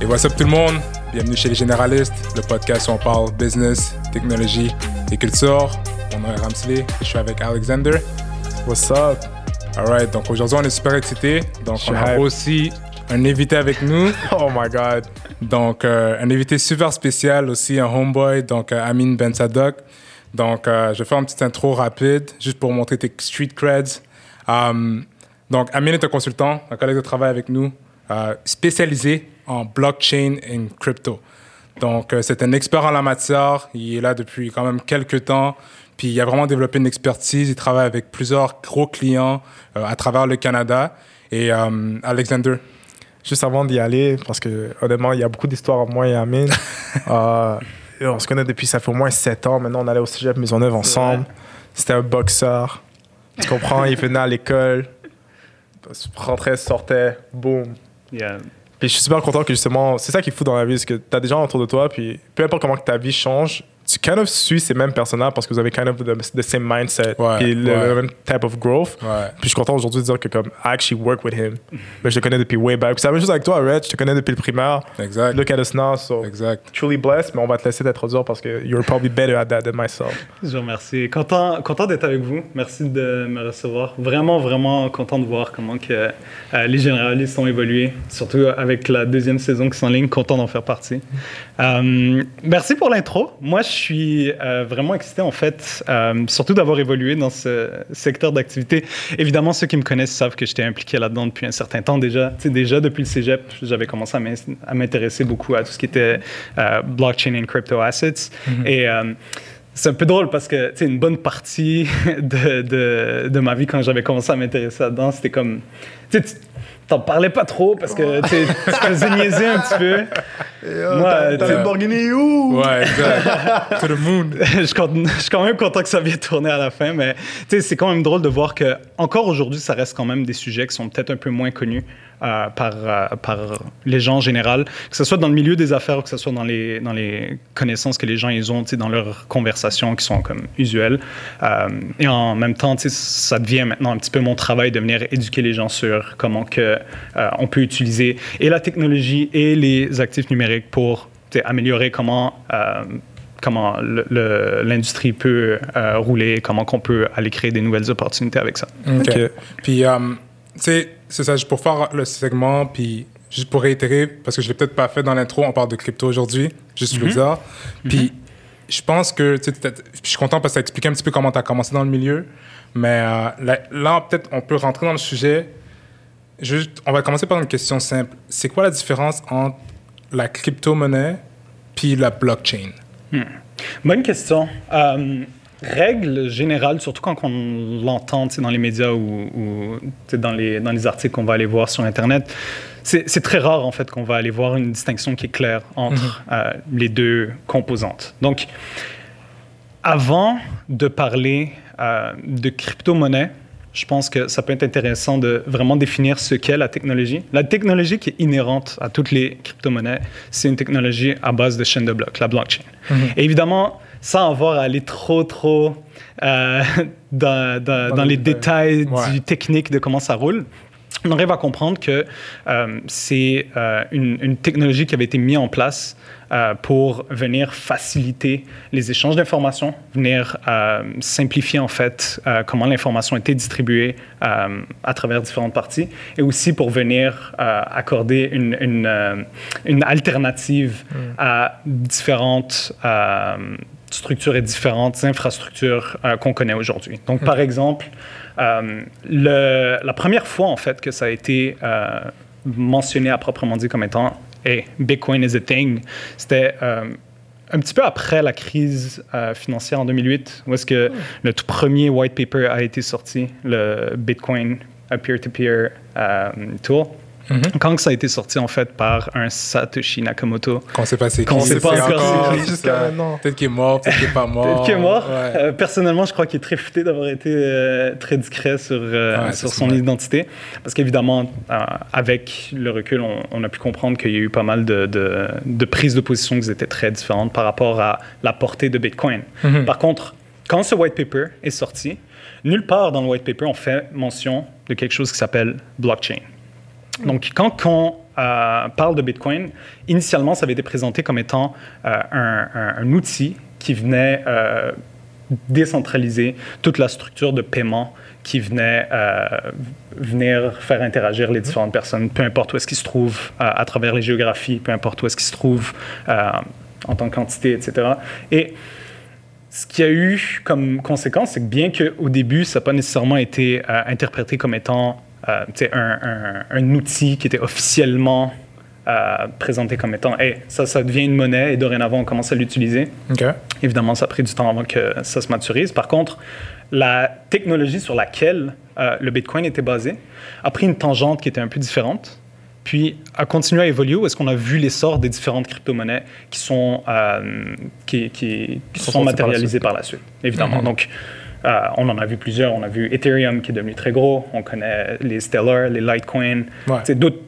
Et what's up tout le monde? Bienvenue chez les généralistes, le podcast où on parle business, technologie et culture. Mon nom est Ramsley, je suis avec Alexander. What's up? Alright, donc aujourd'hui on est super excités. Donc Je on a hype. aussi un invité avec nous. Oh my god. Donc euh, un invité super spécial aussi, un homeboy, donc euh, Amin Ben Sadok. Donc euh, je vais faire une petite intro rapide, juste pour montrer tes street creds. Um, donc Amin est un consultant, un collègue de travail avec nous, euh, spécialisé en blockchain et crypto. Donc euh, c'est un expert en la matière, il est là depuis quand même quelques temps. Puis il a vraiment développé une expertise. Il travaille avec plusieurs gros clients euh, à travers le Canada. Et euh, Alexander, Juste avant d'y aller, parce que honnêtement, il y a beaucoup d'histoires entre moi et Amine. Euh, on se connaît depuis, ça fait au moins 7 ans. Maintenant, on allait au cégep Maisonneuve ensemble. C'était un boxeur. Tu comprends? il venait à l'école, rentrait, sortait, boum. Yeah. Puis je suis super content que justement, c'est ça qui est fou dans la vie, c'est que tu as des gens autour de toi, puis peu importe comment que ta vie change, tu kind of suis ces mêmes personnages parce que vous avez kind of the, the same mindset, Ouais, puis le, ouais. le même type of growth. Ouais. Puis je suis content aujourd'hui de dire que comme I actually work with him. Mais je le connais depuis way back. C'est la même chose avec toi, Red. Je te connais depuis le primaire. exact. Look at us now, so Exact. truly blessed. Mais on va te laisser t'introduire parce que you're probably better at that than myself. Je vous remercie. Content, content d'être avec vous. Merci de me recevoir. Vraiment, vraiment content de voir comment que, euh, les généralistes ont évolué, surtout avec la deuxième saison qui s'enligne. Content d'en faire partie. Euh, merci pour l'intro. Moi, je suis euh, vraiment excité, en fait, euh, surtout d'avoir évolué dans ce secteur d'activité. Évidemment, ceux qui me connaissent savent que j'étais impliqué là-dedans depuis un certain temps déjà. Tu sais, déjà, depuis le cégep, j'avais commencé à m'in- à m'intéresser beaucoup à tout ce qui était euh, blockchain and crypto assets. Et euh, c'est un peu drôle parce que, tu une bonne partie de, de, de ma vie, quand j'avais commencé à m'intéresser là-dedans, c'était comme... Tu sais, tu- t'en parlais pas trop parce que tu faisais niaiser un petit peu. Moi, t'as une Lamborghini où? Ouais, exact. to the moon. je, suis content- je suis quand même content que ça vienne tourner à la fin, mais tu sais, c'est quand même drôle de voir que encore aujourd'hui, ça reste quand même des sujets qui sont peut-être un peu moins connus euh, par, euh, par les gens en général, que ce soit dans le milieu des affaires ou que ce soit dans les, dans les connaissances que les gens ils ont tu sais, dans leurs conversations qui sont comme usuelles. Euh, et en même temps, tu sais, ça devient maintenant un petit peu mon travail de venir éduquer les gens sur comment que, euh, on peut utiliser et la technologie et les actifs numériques pour améliorer comment euh, comment le- le- l'industrie peut euh, rouler, comment qu'on peut aller créer des nouvelles opportunités avec ça. OK. Puis, euh, tu sais, c'est ça, juste pour faire le segment, puis juste pour réitérer, parce que je l'ai peut-être pas fait dans l'intro, on parle de crypto aujourd'hui, juste le dire. Puis, je pense que, tu sais, je suis content parce que tu as expliqué un petit peu comment tu as commencé dans le milieu, mais euh, là, là, peut-être, on peut rentrer dans le sujet. Juste, on va commencer par une question simple. C'est quoi la différence entre la crypto-monnaie puis la blockchain? Bonne question. Euh, règle générale, surtout quand on l'entend dans les médias ou, dans, les, dans les articles qu'on va aller voir sur Internet, c'est très rare en fait qu'on va aller voir une distinction qui est claire entre euh, les deux composantes. Donc, avant de parler euh, de crypto-monnaie, je pense que ça peut être intéressant de vraiment définir ce qu'est la technologie. La technologie qui est inhérente à toutes les crypto-monnaies, c'est une technologie à base de chaîne de blocs, la blockchain. Et évidemment, sans avoir à aller trop, trop euh, dans, dans- Dans dans les détails Ouais. du technique de comment ça roule, on arrive à comprendre que euh, c'est euh, une, une technologie qui avait été mise en place euh, pour venir faciliter les échanges d'informations, venir simplifier en fait comment l'information était distribuée à travers différentes parties, et aussi pour venir accorder une, une, une alternative à différentes structures et différentes infrastructures qu'on connaît aujourd'hui. Donc, par exemple, le- la première fois, en fait, que ça a été euh, mentionné à proprement dit comme étant hey, Bitcoin is a thing, c'était euh, un petit peu après la crise euh, financière en 2008, où est-ce que le tout premier white paper a été sorti, le Bitcoin peer-to-peer euh, tool. Quand ça a été sorti, en fait, par un Satoshi Nakamoto, Qu'on sait pas c'est qui. Qu'on sait c'est pas encore. Jusqu'à maintenant. Peut-être qu'il est mort, peut-être qu'il est pas mort. Peut-être qu'il est mort. Ouais. Euh, personnellement, je crois qu'il est très futé d'avoir été euh, très discret sur, euh, Ouais, sur son vrai. identité. Parce qu'évidemment, euh, avec le recul, on, on a pu comprendre qu'il y a eu pas mal de, de, de prises de position qui étaient très différentes par rapport à la portée de Bitcoin. Mhm. Par contre, quand ce white paper est sorti, nulle part dans le white paper on fait mention de quelque chose qui s'appelle blockchain. Donc, quand on euh, parle de Bitcoin, initialement, ça avait été présenté comme étant euh, un, un- un outil qui venait euh, décentraliser toute la structure de paiement qui venait venir faire interagir les différentes personnes, peu importe où est-ce qu'ils se trouvent à travers les géographies, peu importe où est-ce qu'ils se trouvent en tant qu'entité, etc. Et ce qu'il y a eu comme conséquence, c'est que bien qu'au début, ça n'a pas nécessairement été interprété comme étant euh, un, un- un outil qui était officiellement euh, présenté comme étant hey, ça, ça devient une monnaie et dorénavant, on commence à l'utiliser. Évidemment, ça a pris du temps avant que ça se maturise. Par contre, la technologie sur laquelle euh, le Bitcoin était basé a pris une tangente qui était un peu différente, puis a continué à évoluer où est-ce qu'on a vu l'essor des différentes crypto-monnaies qui sont, euh, qui, qui- qui Sont par la matérialisées suite. par la suite, évidemment. Donc, euh, on en a vu plusieurs. On a vu Ethereum qui est devenu très gros. On connaît les Stellar, les Litecoin. Ouais. C'est d'autres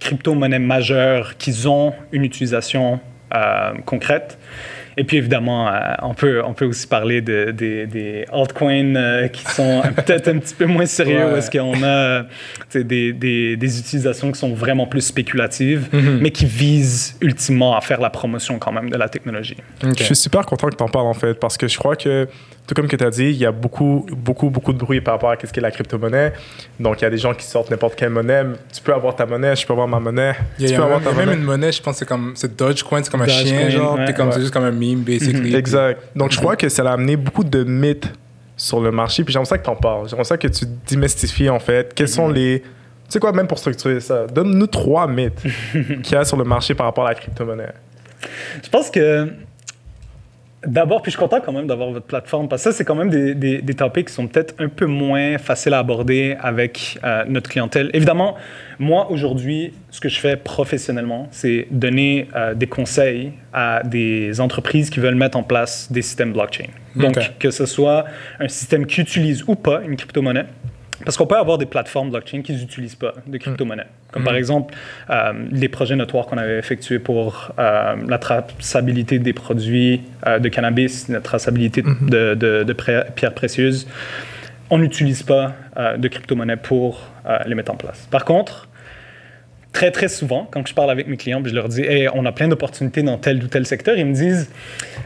crypto-monnaies majeures qui ont une utilisation euh, concrète. Et puis évidemment, euh, on, peut, on peut aussi parler de- des- des altcoins euh, qui sont peut-être un petit peu moins sérieux, Ouais. est-ce qu'on a des, des- des utilisations qui sont vraiment plus spéculatives, Mhm. mais qui visent ultimement à faire la promotion quand même de la technologie. Je suis super content que tu en parles en fait, parce que je crois que, tout comme que tu as dit, il y a beaucoup, beaucoup, beaucoup de bruit par rapport à ce qu'est la crypto-monnaie. Donc, il y a des gens qui sortent n'importe quelle monnaie. Tu peux avoir ta monnaie, je peux avoir ma monnaie. Il y a, tu peux a avoir même, ta a même monnaie. une monnaie, je pense que c'est comme c'est Dogecoin, c'est comme un Dogecoin, chien, genre. ouais. comme Ouais. c'est juste comme un meme, basically. Exact. Donc, je crois que ça a amené beaucoup de mythes sur le marché. Puis, j'aimerais ça que tu en parles. J'aimerais ça que tu démystifies, en fait. Quels sont les. Tu sais quoi, même pour structurer ça, donne-nous trois mythes qu'il y a sur le marché par rapport à la crypto-monnaie. Je pense que d'abord, puis je suis content quand même d'avoir votre plateforme, parce que ça, c'est quand même des, des, des topics qui sont peut-être un peu moins faciles à aborder avec euh, notre clientèle. Évidemment, moi, aujourd'hui, ce que je fais professionnellement, c'est donner euh, des conseils à des entreprises qui veulent mettre en place des systèmes blockchain. Donc, que ce soit un système qui utilise ou pas une crypto-monnaie, parce qu'on peut avoir des plateformes blockchain qui n'utilisent pas de crypto-monnaie. Comme par exemple, euh, les projets notoires qu'on avait effectués pour euh, la traçabilité des produits euh, de cannabis, la traçabilité de, de- de pré- pierres précieuses. On n'utilise pas de crypto-monnaie pour les mettre en place. Par contre, très, très souvent, quand je parle avec mes clients, puis je leur dis Hey, on a plein d'opportunités dans tel ou tel secteur, ils me disent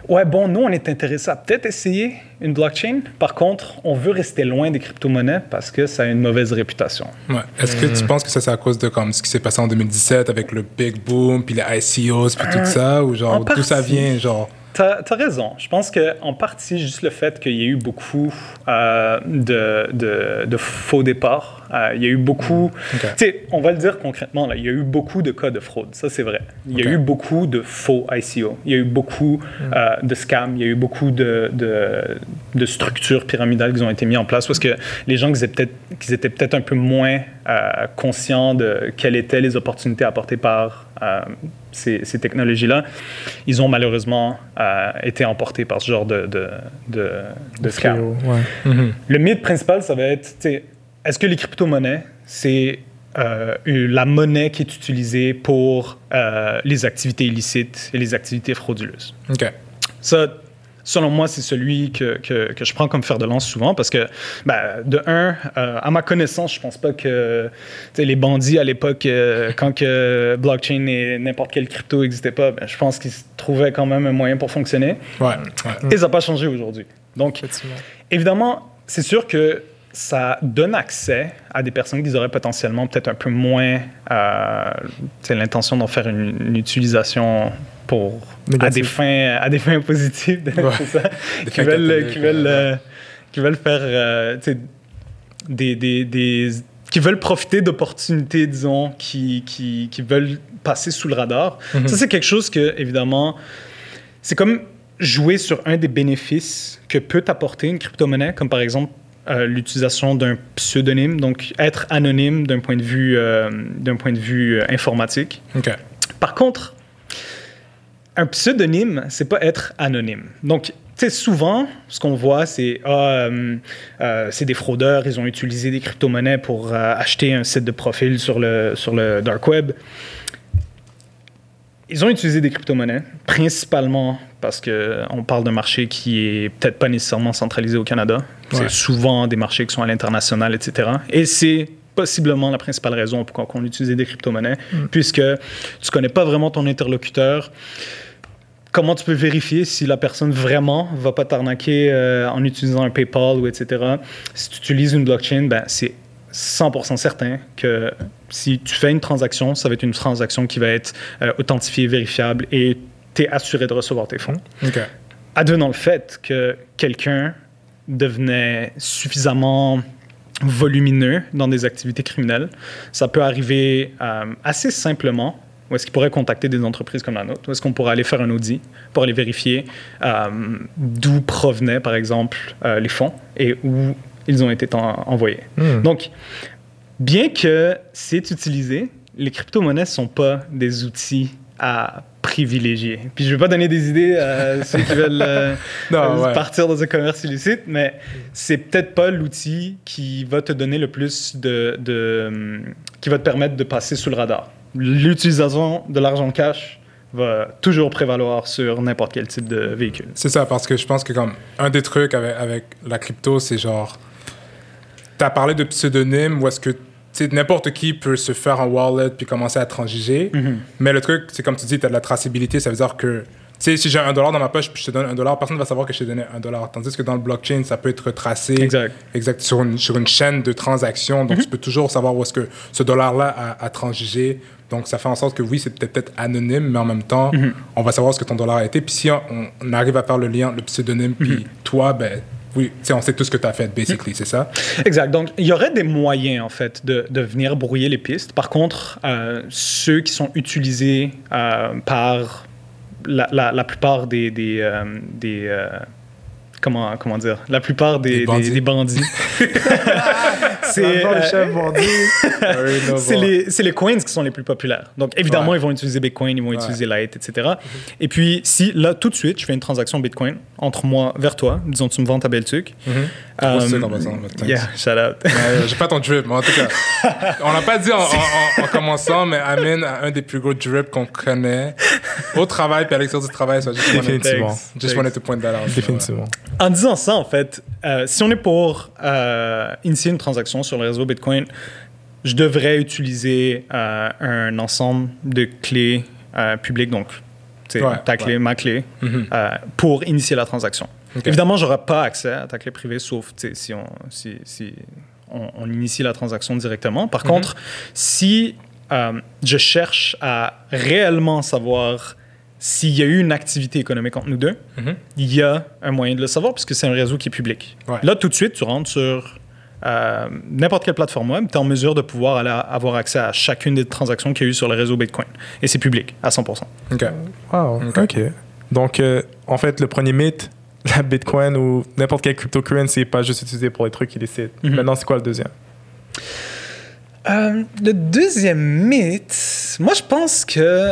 Ouais, bon, nous, on est intéressé à peut-être essayer une blockchain. Par contre, on veut rester loin des crypto-monnaies parce que ça a une mauvaise réputation. Ouais. Est-ce que tu penses que ça, c'est à cause de comme ce qui s'est passé en 2017 avec le Big Boom, puis les ICOs, puis tout ça, ou en genre, d'où ça vient, genre? T'as as raison. Je pense qu'en partie, juste le fait qu'il y ait eu beaucoup euh, de, de- de faux départs, euh, il y a eu beaucoup. Ok. Tu sais, on va le dire concrètement, là, il y a eu beaucoup de cas de fraude. Ça, c'est vrai. Il y a eu beaucoup de faux ICO. Il y a eu beaucoup euh, de scams. Il y a eu beaucoup de, de, de structures pyramidales qui ont été mises en place parce que les gens qui étaient peut-être un peu moins euh, conscients de quelles étaient les opportunités apportées par ces, ces technologies-là, ils ont malheureusement été emportés par ce genre de, de, de, de scam. Fléau, ouais. Mhm. Le mythe principal, ça va être, est-ce que les crypto-monnaies, c'est euh, la monnaie qui est utilisée pour euh, les activités illicites et les activités frauduleuses? OK. Ça, selon moi, c'est celui que, que, que je prends comme fer de lance souvent parce que, ben, de un, euh, à ma connaissance, je pense pas que les bandits à l'époque, euh, quand que blockchain et n'importe quelle crypto n'existait pas, ben, je pense qu'ils trouvaient quand même un moyen pour fonctionner. Ouais. ouais. Et ça n'a pas changé aujourd'hui. Donc. Évidemment, c'est sûr que ça donne accès à des personnes qui auraient potentiellement peut-être un peu moins euh, l'intention d'en faire une, une utilisation pour à des fins à des fins positives, Ouais. c'est ça, Des qui fins veulent qui veulent euh, qui veulent faire euh, des, des, des qui veulent profiter d'opportunités, disons, qui, qui, qui veulent passer sous le radar. Mhm. Ça, c'est quelque chose que, évidemment, c'est comme jouer sur un des bénéfices que peut apporter une crypto-monnaie, comme par exemple euh, l'utilisation d'un pseudonyme, donc être anonyme d'un point de vue, euh, d'un point de vue euh, informatique. Par contre, un pseudonyme, c'est pas être anonyme. Donc, souvent, ce qu'on voit, c'est ah, euh, euh, c'est des fraudeurs, ils ont utilisé des crypto-monnaies pour euh, acheter un site de profil sur le, sur le dark web. Ils ont utilisé des crypto-monnaies, principalement parce qu'on parle d'un marché qui est peut-être pas nécessairement centralisé au Canada. Ouais. C'est souvent des marchés qui sont à l'international, etc. Et c'est possiblement la principale raison pourquoi on utilisait des crypto-monnaies, puisque tu ne connais pas vraiment ton interlocuteur. Comment tu peux vérifier si la personne vraiment va pas t'arnaquer euh, en utilisant un PayPal ou etc. Si tu utilises une blockchain, ben, c'est 100% certain que si tu fais une transaction, ça va être une transaction qui va être euh, authentifiée, vérifiable et tu es assuré de recevoir tes fonds. OK. Advenant le fait que quelqu'un devenait suffisamment volumineux dans des activités criminelles, ça peut arriver euh, assez simplement. Où est-ce qu'il pourrait contacter des entreprises comme la nôtre? Où est-ce qu'on pourrait aller faire un audit pour aller vérifier euh, d'où provenaient, par exemple, euh, les fonds et où ils ont été en- envoyés. Hmm. Donc, bien que c'est utilisé, les crypto-monnaies ne sont pas des outils à privilégier. Puis je ne vais pas donner des idées à ceux qui veulent euh, Non, euh, ouais. partir dans un commerce illicite, mais c'est peut-être pas l'outil qui va te donner le plus de, de, qui va te permettre de passer sous le radar. L'utilisation de l'argent cash va toujours prévaloir sur n'importe quel type de véhicule. C'est ça, parce que je pense que comme un des trucs avec, avec la crypto, c'est genre, tu as parlé de pseudonyme où est-ce que n'importe qui peut se faire un wallet puis commencer à transiger. Mais le truc, c'est comme tu dis, tu as de la traçabilité, ça veut dire que, si j'ai un dollar dans ma poche puis je te donne un dollar, personne ne va savoir que je t'ai donné un dollar. Tandis que dans le blockchain, ça peut être tracé Exact. exact, sur, une, sur une chaîne de transactions. Donc, tu peux toujours savoir où est-ce que ce dollar-là a, a transigé. Donc, ça fait en sorte que oui, c'est peut-être anonyme, mais en même temps, on va savoir ce que ton dollar a été. Puis si on, on arrive à faire le lien, le pseudonyme, puis toi, ben oui, on sait tout ce que tu as fait, basically, c'est ça? Exact. Donc, il y aurait des moyens, en fait, de, de venir brouiller les pistes. Par contre, euh, ceux qui sont utilisés euh, par la, la- plupart des... des, euh, comment, comment dire? La plupart des, Des bandits. des- des bandits. c'est les euh, chefs bandits. c'est les, c'est les coins qui sont les plus populaires. Donc, évidemment, Ouais. ils vont utiliser Bitcoin, ils vont utiliser Lite, etc. Et puis, si là, tout de suite, je fais une transaction Bitcoin entre moi vers toi, disons, tu me vends ta belle tuque. Passant, mais thanks. yeah, shout out. Ouais, J'ai pas ton drip, mais en tout cas, on l'a pas dit en, en- en- en commençant, mais Amin a un des plus gros drips qu'on connaît au travail puis à l'extérieur du travail. So I just wanted- Définitivement. Just wanted to point that out. Définitivement. En disant ça, en fait, euh, si on est pour euh, initier une transaction sur le réseau Bitcoin, je devrais utiliser euh, un ensemble de clés publiques, donc Ouais, ta clé, ouais. ma clé, Mhm. pour initier la transaction. Évidemment, je n'aurai pas accès à ta clé privée, sauf si, on, si, si on, on initie la transaction directement. Par Mhm. contre, si je cherche à réellement savoir s'il y a eu une activité économique entre nous deux, Mhm. il y a un moyen de le savoir puisque c'est un réseau qui est public. Ouais. Là, tout de suite, tu rentres sur euh, n'importe quelle plateforme web, tu es en mesure de pouvoir aller avoir accès à chacune des transactions qu'il y a eu sur le réseau Bitcoin. Et c'est public, à 100%. OK. Wow, Ok. OK. Donc, euh, en fait, le premier mythe, la Bitcoin ou n'importe quelle cryptocurrency n'est pas juste utilisé pour les trucs illicites. Mhm. Maintenant, c'est quoi le deuxième? Euh, le deuxième mythe, moi je pense que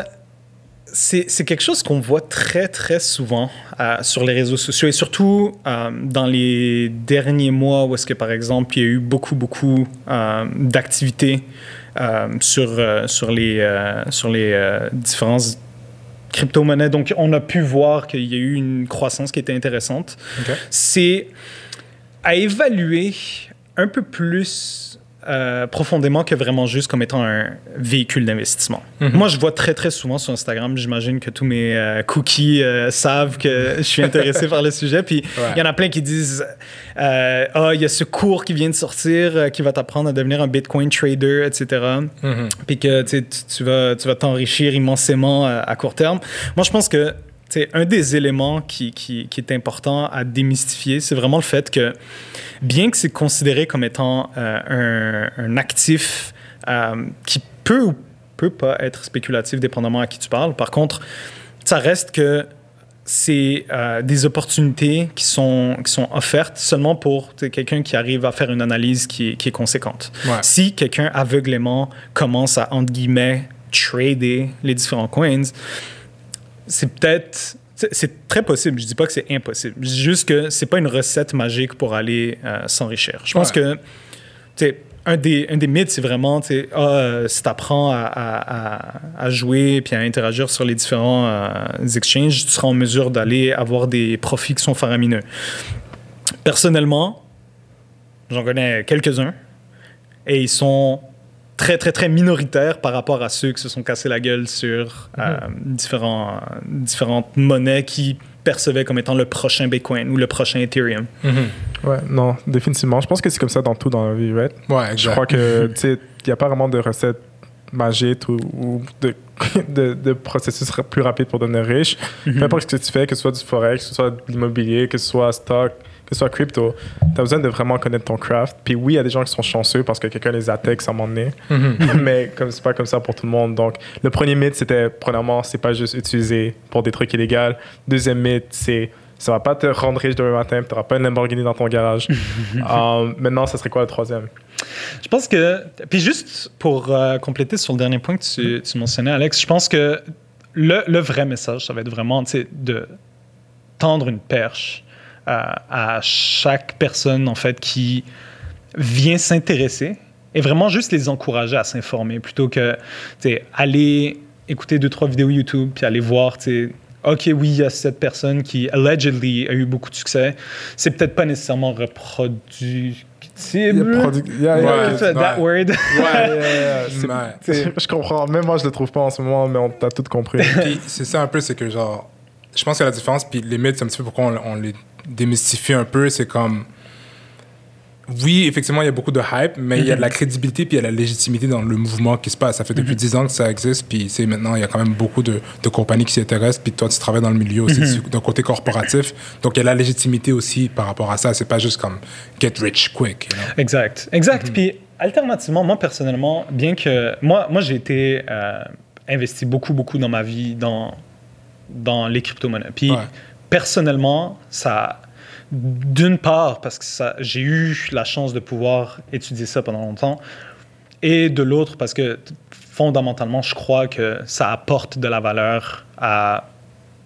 c'est quelque chose qu'on voit très très souvent euh, sur les réseaux sociaux et surtout euh, dans les derniers mois où est-ce que par exemple il y a eu beaucoup beaucoup euh, d'activités euh, sur, sur les, sur les différentes crypto-monnaies. Donc on a pu voir qu'il y a eu une croissance qui était intéressante c'est à évaluer un peu plus euh, profondément que vraiment juste comme étant un véhicule d'investissement. Mhm. Moi, je vois très, très souvent sur Instagram, j'imagine que tous mes euh, cookies euh, savent que je suis intéressé par le sujet. Puis il Ouais. y en a plein qui disent Ah, il y a ce cours qui vient de sortir qui va t'apprendre à devenir un Bitcoin trader, etc Mhm. puis que tu, tu- vas, tu vas t'enrichir immensément à, à court terme. Moi, je pense que tu sais, un des éléments qui, qui, qui est important à démystifier, c'est vraiment le fait que, bien que c'est considéré comme étant euh, un, un actif euh, qui peut ou peut pas être spéculatif, dépendamment à qui tu parles, par contre, ça reste que c'est euh, des opportunités qui sont, qui sont offertes seulement pour quelqu'un qui arrive à faire une analyse qui est, qui est conséquente. Ouais. Si quelqu'un aveuglément commence à, entre guillemets, trader les différents coins, c'est peut-être. c'est- très possible. Je dis pas que c'est impossible. Je dis juste que c'est pas une recette magique pour aller euh, s'enrichir. Je pense Ouais. que, tu sais, un des, un des mythes, c'est vraiment, tu sais, ah, euh, si tu apprends à, à- à- à jouer puis à interagir sur les différents euh, exchanges, tu seras en mesure d'aller avoir des profits qui sont faramineux. Personnellement, j'en connais quelques-uns. et ils sont très, très, très minoritaires par rapport à ceux qui se sont cassés la gueule sur euh, différents, différentes monnaies qui percevaient comme étant le prochain Bitcoin ou le prochain Ethereum. Ouais, non, définitivement. Je pense que c'est comme ça dans tout dans la vie, right? Ouais, Je exact. crois que, tu sais, il n'y a pas vraiment de recette magique ou, ou de, de, de processus plus rapide pour devenir riche. Peu importe ce que tu fais, que ce soit du forex, que ce soit de l'immobilier, que ce soit stock, que ce soit crypto, tu as besoin de vraiment connaître ton craft. Puis oui, il y a des gens qui sont chanceux parce que quelqu'un les attaque à un moment donné, mais comme c'est pas comme ça pour tout le monde. Donc, le premier mythe, c'était, premièrement, c'est pas juste utilisé pour des trucs illégaux. Deuxième mythe, c'est ça va pas te rendre riche demain matin, tu n'auras pas une Lamborghini dans ton garage. Euh, maintenant, ça serait quoi le troisième? Je pense que. Puis juste pour euh, compléter sur le dernier point que tu, tu mentionnais, Alex, je pense que le, le vrai message, ça va être vraiment de tendre une perche euh, à chaque personne, en fait, qui vient s'intéresser et vraiment juste les encourager à s'informer plutôt que aller écouter deux, trois vidéos YouTube puis aller voir, OK, oui, il y a cette personne qui, allegedly, a eu beaucoup de succès. C'est peut-être pas nécessairement reproductible. Produ- Yeah, yeah, yeah. That ouais. word. Ouais, Je comprends. Même moi, je le trouve pas en ce moment, mais on t'a tout compris. Puis c'est ça un peu, c'est que genre, je pense que la différence, puis les mythes, c'est un petit peu pourquoi on, on les démystifie un peu, c'est comme, oui, effectivement, il y a beaucoup de hype, mais il y a de la crédibilité, puis il y a la légitimité dans le mouvement qui se passe. Ça fait depuis 10 ans que ça existe, puis c'est maintenant, il y a quand même beaucoup de, de compagnies qui s'y intéressent, puis toi, tu travailles dans le milieu aussi, du- d'un côté corporatif. Donc, il y a la légitimité aussi par rapport à ça. C'est pas juste comme get rich quick. you know? Exact, exact. Puis alternativement, moi personnellement, bien que moi, moi j'ai été euh, investi beaucoup, beaucoup dans ma vie dans dans les crypto-monnaies. Puis Ouais. personnellement, ça d'une part parce que ça j'ai eu la chance de pouvoir étudier ça pendant longtemps, et de l'autre parce que fondamentalement, je crois que ça apporte de la valeur à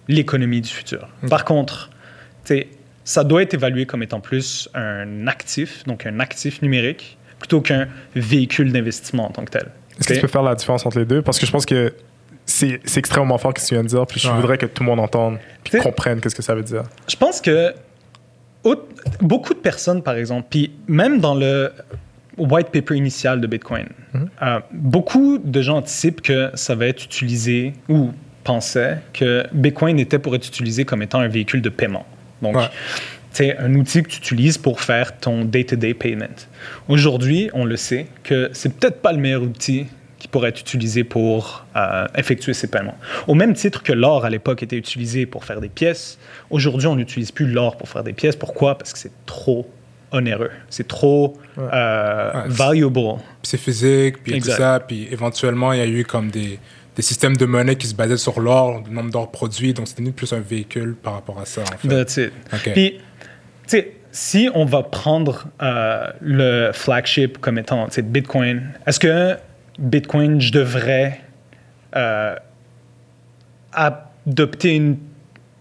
l'économie du futur. Par contre, ça doit être évalué comme étant plus un actif, donc un actif numérique, plutôt qu'un véhicule d'investissement en tant que tel. Est-ce que Ok? tu peux faire la différence entre les deux? Parce que je pense que c'est extrêmement fort ce que tu viens de dire, puis je Ouais. voudrais que tout le monde entende, puis comprenne qu'est-ce que ça veut dire. Je pense que au- beaucoup de personnes, par exemple, puis même dans le white paper initial de Bitcoin, euh, beaucoup de gens anticipent que ça va être utilisé ou pensaient que Bitcoin était pour être utilisé comme étant un véhicule de paiement. Donc, Ouais. c'est un outil que tu utilises pour faire ton day-to-day payment. Aujourd'hui, on le sait que c'est peut-être pas le meilleur outil qui pourrait être utilisé pour euh, effectuer ces paiements. Au même titre que l'or à l'époque était utilisé pour faire des pièces, aujourd'hui on n'utilise plus l'or pour faire des pièces. Pourquoi? Parce que c'est trop onéreux, c'est trop Ouais. euh, Ouais, valuable. C'est physique, puis Exact. tout ça. Puis éventuellement, il y a eu comme des, des systèmes de monnaie qui se basaient sur l'or, le nombre d'or produits. Donc, c'était plus un véhicule par rapport à ça, en fait. That's it. Ok. Puis, tu sais, si on va prendre euh, le flagship comme étant Bitcoin, est-ce que Bitcoin, je devrais euh, adopter une-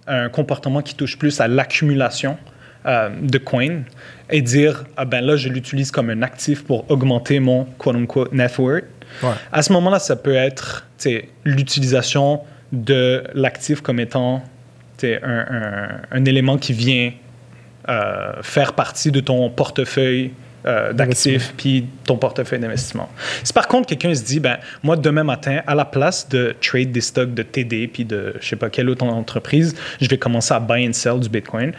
un comportement qui touche plus à l'accumulation euh, de coins et dire, ah ben là, je l'utilise comme un actif pour augmenter mon quote-unquote net worth? Ouais. À ce moment-là, ça peut être l'utilisation de l'actif comme étant un élément qui vient euh, faire partie de ton portefeuille euh, d'actifs puis ton portefeuille d'investissement. Si par contre quelqu'un se dit, ben moi demain matin, à la place de trade des stocks de TD puis de je sais pas quelle autre entreprise, je vais commencer à buy and sell du Bitcoin.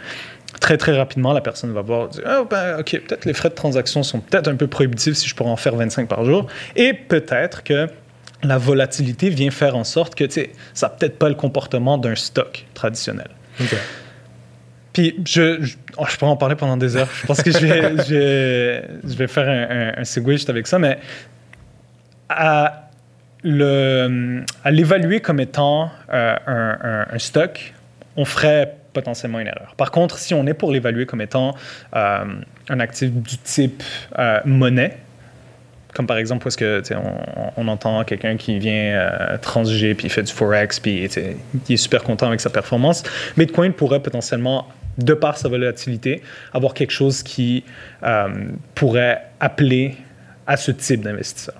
Très très rapidement, la personne va voir, dire, Ah, ben, ok, peut-être les frais de transaction sont peut-être un peu prohibitifs si je pourrais en faire 25 par jour, et peut-être que la volatilité vient faire en sorte que ça n'a peut-être pas le comportement d'un stock traditionnel. OK. Puis je, je, oh, je pourrais en parler pendant des heures. Je pense que je vais, je vais, je vais faire un, un, un avec ça, mais à le- à l'évaluer comme étant euh, un, un- stock, on ferait potentiellement une erreur. Par contre, si on est pour l'évaluer comme étant euh, un actif du type euh, monnaie, comme par exemple, est-ce que on, on entend quelqu'un qui vient transiger puis il fait du forex puis il est super content avec sa performance. Bitcoin pourrait potentiellement, de par sa volatilité, avoir quelque chose qui euh, pourrait appeler à ce type d'investisseur.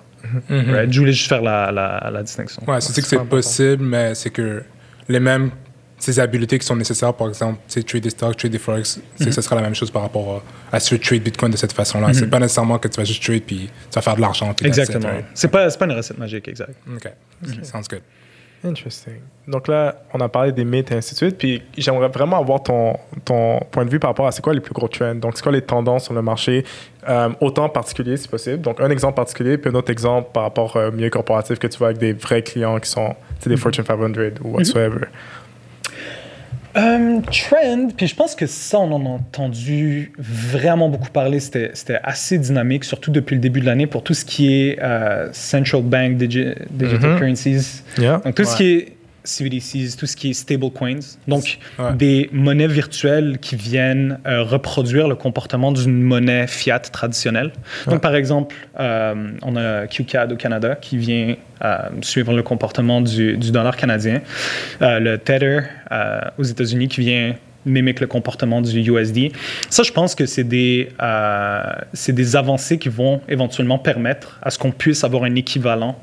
Mhm. Right? Je voulais juste faire la, la- la distinction. Ouais, c'est que c'est possible, mais c'est que les mêmes ces habiletés qui sont nécessaires, par exemple, c'est trade des stocks, trade des forex, c'est ce sera la même chose par rapport à, à ce trade Bitcoin de cette façon-là. C'est pas nécessairement que tu vas juste trade puis tu vas faire de l'argent. Exactement. C'est pas, c'est pas une recette magique, exact. OK. Sounds good. Interesting. Donc là, on a parlé des mythes et ainsi de suite. Puis j'aimerais vraiment avoir ton, ton point de vue par rapport à c'est quoi les plus gros trends. Donc, c'est quoi les tendances sur le marché, euh, autant particulier si possible. Donc, un exemple particulier, puis un autre exemple par rapport au milieu corporatif que tu vois avec des vrais clients qui sont des Fortune 500 ou whatsoever. Euh, trend, puis je pense que ça, on en a entendu vraiment beaucoup parler. C'était c'était assez dynamique, surtout depuis le début de l'année, pour tout ce qui est euh, central bank digi- digital Mhm. currencies. Yeah. Donc, tout ce qui est CBDCs, tout ce qui est stablecoins. Donc, Ouais. des monnaies virtuelles qui viennent euh, reproduire le comportement d'une monnaie fiat traditionnelle. Donc, par exemple, euh, on a QCAD au Canada qui vient euh, suivre le comportement du, du dollar canadien. Le Tether aux États-Unis qui vient mimique le comportement du USD. Ça, je pense que c'est des, c'est des avancées qui vont éventuellement permettre à ce qu'on puisse avoir un équivalent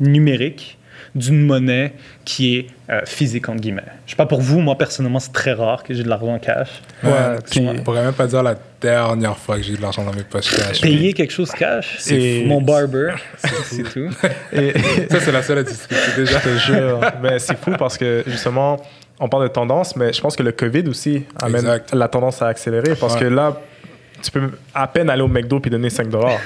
numérique d'une monnaie qui est euh, physique, entre guillemets. Je sais pas pour vous, moi personnellement, c'est très rare que j'ai de l'argent en cash. Ouais, je pourrais même pas dire la dernière fois que j'ai eu de l'argent dans mes poches cash. Payer quelque chose cash, C'est mon barber, c'est tout. Et, Ça, c'est la seule à discuter déjà. je te jure. mais c'est fou parce que justement, on parle de tendance, mais je pense que le COVID aussi amène Exact. la tendance à accélérer parce Ouais. que là, tu peux à peine aller au McDo puis donner 5 dollars.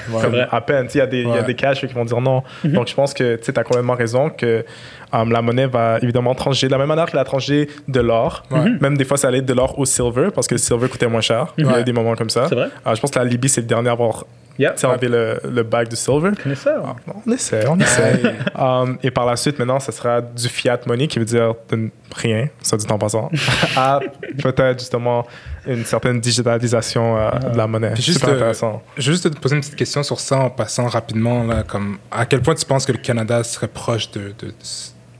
À peine. Il y a des, il y a Ouais. des cash qui vont dire non. Donc je pense que tu as complètement raison que euh, la monnaie va évidemment trancher de la même manière qu'elle a tranché de l'or. Ouais. Même des fois, ça allait de l'or au silver parce que le silver coûtait moins cher. Il y a des moments comme ça. C'est vrai? Euh, je pense que la Libye, c'est le dernier à avoir Yeah. tu sais, enlevé le, le bac de silver. Ça? On essaie, on essaie. Um, et par la suite, maintenant, ce sera du fiat money qui veut dire de rien, ça dit en passant, à peut-être justement une certaine digitalisation euh, de la monnaie. Puis juste, Super euh, intéressant. Vais juste te poser une petite question sur ça en passant rapidement. Là, comme, à quel point tu penses que le Canada serait proche de, de, de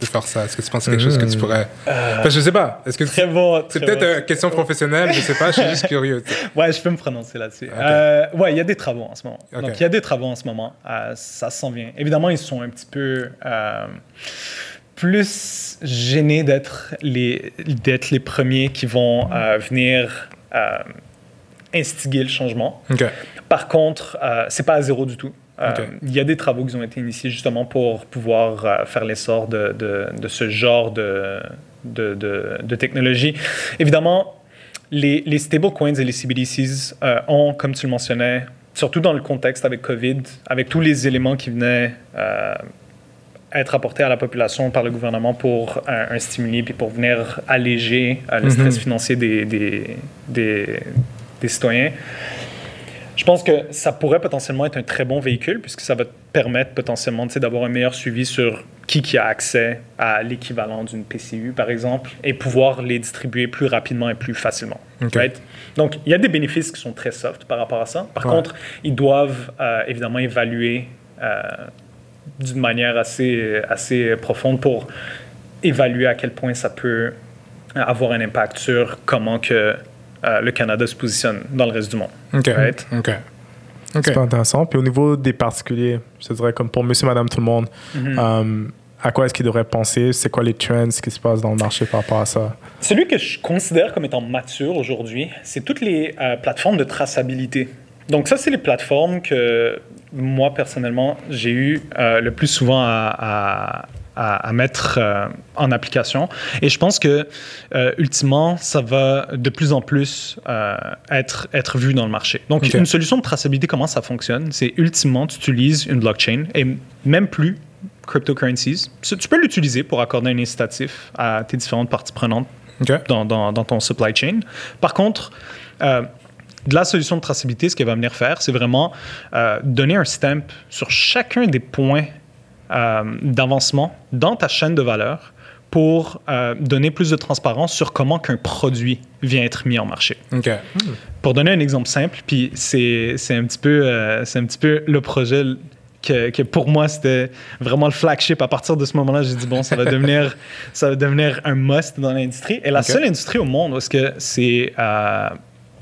faire ça Est-ce que tu penses que quelque chose que tu pourrais. Enfin, je sais pas. Est-ce que Très bon. c'est peut-être bon. une question professionnelle Je sais pas. Je suis juste curieux. Ouais, je peux me prononcer là-dessus. Euh, ouais, il y a des travaux en ce moment. Donc, il y a des travaux en ce moment. Euh, ça s'en vient. Évidemment, ils sont un petit peu euh, plus gênés d'être les, d'être les premiers qui vont euh, venir euh, instiguer le changement. Par contre, euh, c'est pas à zéro du tout. Euh. Il y a des travaux qui ont été initiés justement pour pouvoir euh, faire l'essor de, de, de ce genre de, technologie. Évidemment, les, les stablecoins et les CBDCs euh, ont, comme tu le mentionnais, surtout dans le contexte avec COVID, avec tous les éléments qui venaient euh, être apportés à la population par le gouvernement pour un, un stimuli puis pour venir alléger le stress Mhm. financier des, des, des, des citoyens. Je pense que ça pourrait potentiellement être un très bon véhicule puisque ça va te permettre potentiellement d'avoir un meilleur suivi sur qui, qui a accès à l'équivalent d'une PCU, par exemple, et pouvoir les distribuer plus rapidement et plus facilement. Right? Donc, il y a des bénéfices qui sont très soft par rapport à ça. Par Ouais. contre, ils doivent euh, évidemment évaluer euh, d'une manière assez, assez profonde pour évaluer à quel point ça peut avoir un impact sur comment que euh, le Canada se positionne dans le reste du monde. Ok. Right? Ok. Ok. Super intéressant. Puis au niveau des particuliers, je te dirais comme pour monsieur, madame, tout le monde, Mhm. um, à quoi est-ce qu'ils devraient penser? C'est quoi les trends qui se passent dans le marché par rapport à ça? Celui que je considère comme étant mature aujourd'hui, c'est toutes les euh, plateformes de traçabilité. Donc ça, c'est les plateformes que moi, personnellement, j'ai eu euh, le plus souvent à, à- à- à mettre euh, en application. Et je pense que, euh, ultimement, ça va de plus en plus euh, être, être vu dans le marché. Donc, une solution de traçabilité, comment ça fonctionne? C'est ultimement, tu utilises une blockchain et même plus cryptocurrencies. Tu peux l'utiliser pour accorder un incitatif à tes différentes parties prenantes dans, dans- dans ton supply chain. Par contre, de la solution de traçabilité, ce qu'elle va venir faire, c'est vraiment euh, donner un stamp sur chacun des points d'avancement dans ta chaîne de valeur pour euh, donner plus de transparence sur comment qu'un produit vient être mis en marché. Pour donner un exemple simple, puis c'est c'est un, petit peu, euh, c'est un petit peu le projet que, que pour moi, c'était vraiment le flagship. À partir de ce moment-là, j'ai dit, bon, ça va devenir, ça va devenir un must dans l'industrie. Et la seule industrie au monde où est-ce que c'est euh,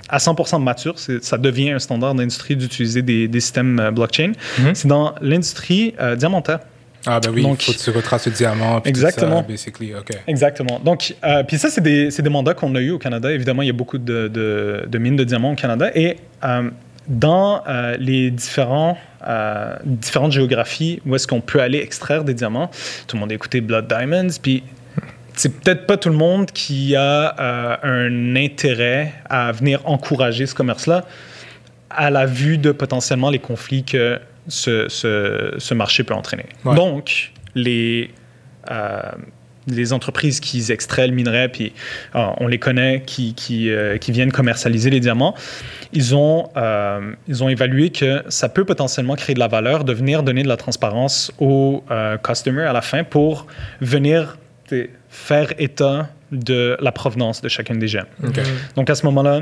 à 100% mature, c'est- ça devient un standard d'industrie d'utiliser des, des systèmes euh, blockchain, Mhm. c'est dans l'industrie euh, diamantaire. Ah, ben oui, Donc- il faut que tu retraces le diamant. Exactement. Ça, basically, OK. Exactement. Donc, euh, puis ça, c'est des, mandats qu'on a eu au Canada. Évidemment, il y a beaucoup de, de- de mines de diamants au Canada. Et euh, dans euh, les différents, différentes géographies où est-ce qu'on peut aller extraire des diamants, tout le monde a écouté Blood Diamonds, puis c'est peut-être pas tout le monde qui a un intérêt à venir encourager ce commerce-là à la vue de potentiellement les conflits que ce, ce- ce marché peut entraîner. Ouais. Donc, les, euh, les entreprises qui extraient le minerai, puis euh, on les connaît, qui, qui, euh, qui viennent commercialiser les diamants, ils ont, euh, ils ont évalué que ça peut potentiellement créer de la valeur de venir donner de la transparence aux euh, customers à la fin pour venir faire état de la provenance de chacune des gemmes. OK. Donc à ce moment-là,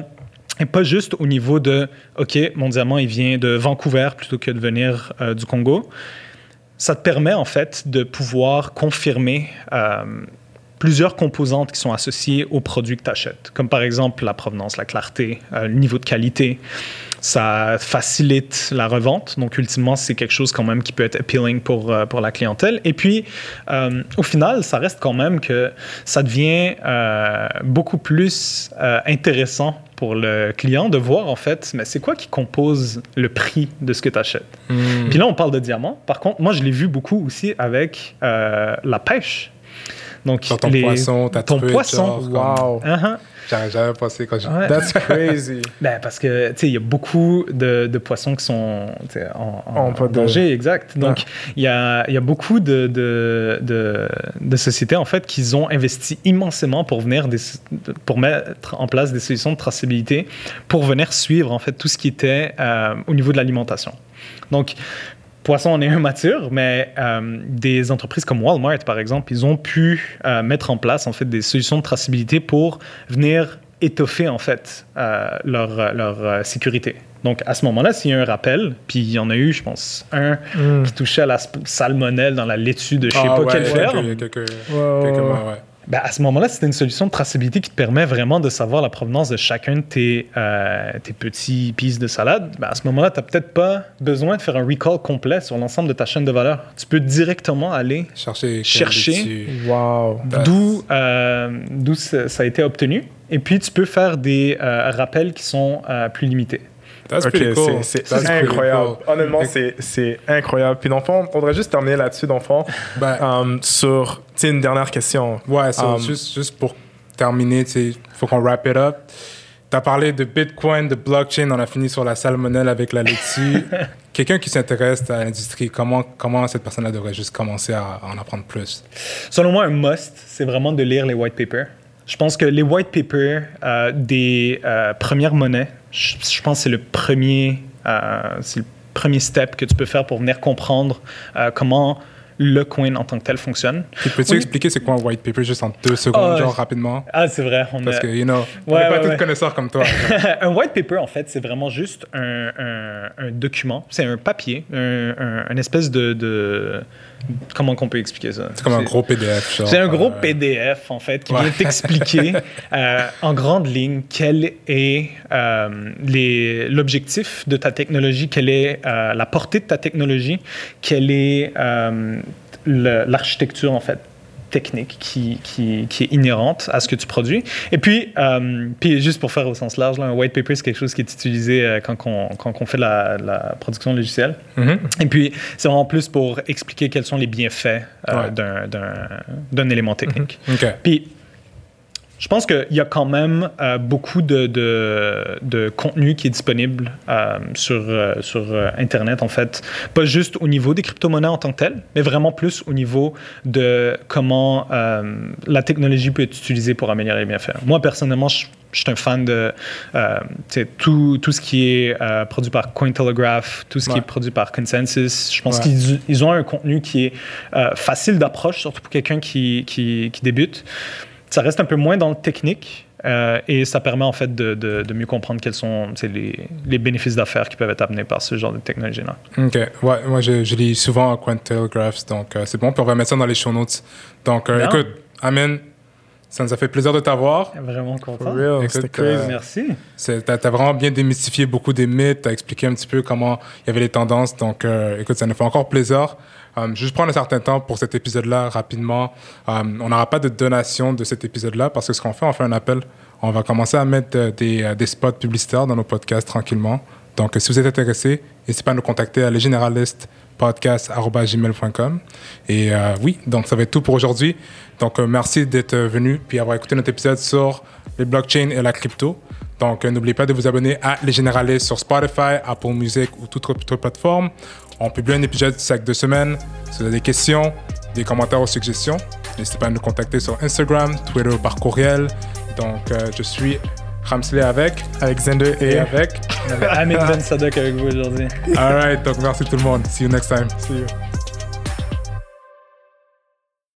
et pas juste au niveau de OK, mon diamant il vient de Vancouver plutôt que de venir euh, du Congo. Ça te permet en fait de pouvoir confirmer euh, plusieurs composantes qui sont associées aux produits que tu achètes, comme par exemple la provenance, la clarté, euh, le niveau de qualité. Ça facilite la revente. Donc, ultimement, c'est quelque chose quand même qui peut être appealing pour, euh, pour la clientèle. Et puis, euh, au final, ça reste quand même que ça devient euh, beaucoup plus euh, intéressant pour le client de voir, en fait, mais c'est quoi qui compose le prix de ce que tu achètes. Hmm. Puis là, on parle de diamants. Par contre, moi, je l'ai vu beaucoup aussi avec la pêche. Donc, ton les- poisson, ta ton truite, poisson. genre, comme- Wow. Uh-huh. J'avais jamais pensé quand j'ai... Ouais. That's crazy. Ben, parce que, tu sais, il y a beaucoup de, de poissons qui sont en, en- de- danger, exact. Donc, il y, a, y a beaucoup de, de, de, de sociétés, en fait, qui ont investi immensément pour venir, des, pour mettre en place des solutions de traçabilité, pour venir suivre, en fait, tout ce qui était euh, au niveau de l'alimentation. Donc, Poisson en est un mature, mais euh, des entreprises comme Walmart, par exemple, ils ont pu euh, mettre en place en fait des solutions de traçabilité pour venir étoffer en fait euh, leur, leur euh, sécurité. Donc à ce moment-là, s'il y a un rappel, puis il y en a eu, je pense, un Mm. qui touchait à la salmonelle dans la laitue de je sais Ah pas ouais, quelle il y a ferme, quelques, quelques, Ouais, quelques ouais, mois, ouais. Ben, à ce moment-là, c'était une solution de traçabilité qui te permet vraiment de savoir la provenance de chacun de tes, euh, tes petits pistes de salade. Ben, à ce moment-là, tu n'as peut-être pas besoin de faire un recall complet sur l'ensemble de ta chaîne de valeur. Tu peux directement aller Chercher. Chercher. Wow. D'où euh, d'où ça a été obtenu. Et puis, tu peux faire des euh, rappels qui sont euh, euh, That's Ok, pretty cool. c'est- incroyable. cool. Honnêtement, c'est incroyable. Puis, dans le fond, on voudrait juste terminer là-dessus, dans le fond, Ben, euh, sur, une dernière question. Ouais, so, Um, juste, juste pour terminer, il faut qu'on wrap it up. Tu as parlé de Bitcoin, de blockchain, on a fini sur la salmonelle avec la laitue. Quelqu'un qui s'intéresse à l'industrie, comment, comment cette personne-là devrait juste commencer à, à en apprendre plus? Selon moi, un must, c'est vraiment de lire les white papers. Je pense que les white papers euh, des euh, premières monnaies, je, je pense que c'est le premier, euh, c'est le premier step que tu peux faire pour venir comprendre comment le coin en tant que tel fonctionne. Peux-tu Oui. expliquer c'est quoi un white paper juste en deux secondes, genre je- rapidement? Ah, c'est vrai. On Parce a- que, you know, on Ouais, n'est pas ouais, tous ouais. connaisseurs comme toi. un white paper, en fait, c'est vraiment juste un, un- un document. C'est un papier, un, un- un espèce de, de- Comment qu'on peut expliquer ça? C'est comme un gros PDF. C'est un gros euh, PDF, en fait, qui Ouais. vient t'expliquer euh, en grande ligne quel est euh, l'objectif de ta technologie, quelle est la portée de ta technologie, quelle est l'architecture, en fait, technique qui, qui, qui est inhérente à ce que tu produis. Et puis, euh, puis juste pour faire au sens large, là, un white paper, c'est quelque chose qui est utilisé euh, quand, on, quand on fait la, la production logicielle. mhm. Et puis, c'est vraiment plus pour expliquer quels sont les bienfaits euh, Ouais. d'un- élément technique. OK. Puis, je pense qu'il y a quand même euh, beaucoup de, de, de contenu qui est disponible euh, sur, euh, sur Internet, en fait. Pas juste au niveau des crypto-monnaies en tant que telles, mais vraiment plus au niveau de comment la technologie peut être utilisée pour améliorer les bienfaits. Moi, personnellement, je, je suis un fan de euh, tout, tout ce qui est euh, produit par Cointelegraph, tout ce qui est produit par Consensus. Je pense Ouais. qu'ils ils ont un contenu qui est euh, facile d'approche, surtout pour quelqu'un qui, qui, qui débute. Ça reste un peu moins dans le technique euh, et ça permet en fait de, de- de mieux comprendre quels sont les, les bénéfices d'affaires qui peuvent être amenés par ce genre de technologie-là. OK. Ouais, moi, je, je lis souvent à Cointelegraphs, donc euh, c'est bon. Puis on va mettre ça dans les show notes. Donc, euh, écoute, Amen, Ça nous a fait plaisir de t'avoir. Vraiment content. C'était crazy. euh, Merci. T'as as vraiment bien démystifié beaucoup des mythes, t'as expliqué un petit peu comment il y avait les tendances. Donc, euh, écoute, ça nous fait encore plaisir. Euh, je vais juste prendre un certain temps pour cet épisode-là rapidement. Euh, on n'aura pas de donation de cet épisode-là parce que ce qu'on fait, on fait un appel. On va commencer à mettre des, des spots publicitaires dans nos podcasts tranquillement. Donc, si vous êtes intéressé, n'hésitez pas à nous contacter à lesgénéralistes.podcast.gmail.com. Et euh, oui, donc ça va être tout pour aujourd'hui. Donc, euh, merci d'être venu puis avoir écouté notre épisode sur les blockchains et la crypto. Donc, euh, n'oubliez pas de vous abonner à Les Généralistes sur Spotify, Apple Music ou toute autre plateforme. On publie un épisode chaque deux semaines. Si vous avez des questions, des commentaires ou suggestions, n'hésitez pas à nous contacter sur Instagram, Twitter ou par courriel. Donc, euh, je suis Ramsley avec Alexander et et avec. Amin Ben Sadok avec vous aujourd'hui. All right, donc merci tout le monde. See you next time. See you.